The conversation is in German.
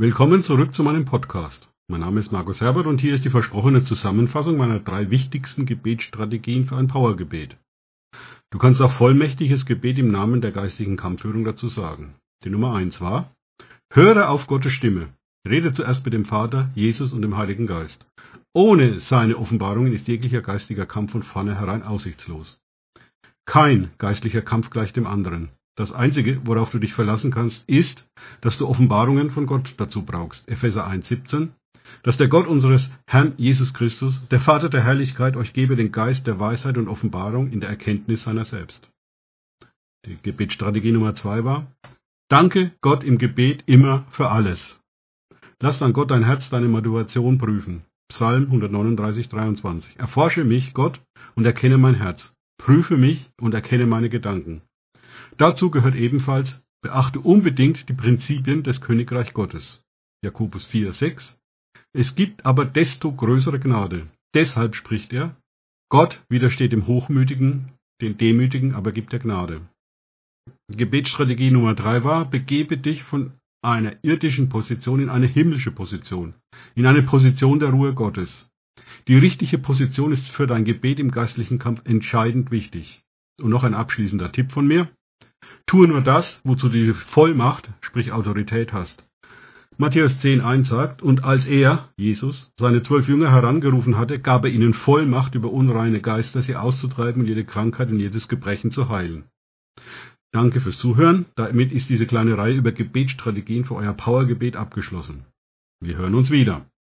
Willkommen zurück zu meinem Podcast. Mein Name ist Markus Herbert und hier ist die versprochene Zusammenfassung meiner drei wichtigsten Gebetsstrategien für ein Powergebet. Du kannst auch vollmächtiges Gebet im Namen der geistigen Kampfführung dazu sagen. Die Nummer eins war, höre auf Gottes Stimme. Rede zuerst mit dem Vater, Jesus und dem Heiligen Geist. Ohne seine Offenbarungen ist jeglicher geistiger Kampf von vornherein aussichtslos. Kein geistlicher Kampf gleicht dem anderen. Das Einzige, worauf du dich verlassen kannst, ist, dass du Offenbarungen von Gott dazu brauchst. Epheser 1,17. Dass der Gott unseres Herrn Jesus Christus, der Vater der Herrlichkeit, euch gebe den Geist der Weisheit und Offenbarung in der Erkenntnis seiner selbst. Die Gebetsstrategie Nummer zwei war, danke Gott im Gebet immer für alles. Lass dann Gott dein Herz, deine Motivation prüfen. Psalm 139, 23. Erforsche mich, Gott, und erkenne mein Herz. Prüfe mich und erkenne meine Gedanken. Dazu gehört ebenfalls, beachte unbedingt die Prinzipien des Königreich Gottes. Jakobus 4, 6. Es gibt aber desto größere Gnade. Deshalb spricht er, Gott widersteht dem Hochmütigen, den Demütigen aber gibt er Gnade. Gebetsstrategie Nummer drei war, begebe dich von einer irdischen Position in eine himmlische Position, in eine Position der Ruhe Gottes. Die richtige Position ist für dein Gebet im geistlichen Kampf entscheidend wichtig. Und noch ein abschließender Tipp von mir. Tue nur das, wozu du die Vollmacht, sprich Autorität hast. Matthäus 10.1 sagt, und als er, Jesus, seine zwölf Jünger herangerufen hatte, gab er ihnen Vollmacht über unreine Geister, sie auszutreiben und jede Krankheit und jedes Gebrechen zu heilen. Danke fürs Zuhören. Damit ist diese kleine Reihe über Gebetsstrategien für euer Powergebet abgeschlossen. Wir hören uns wieder.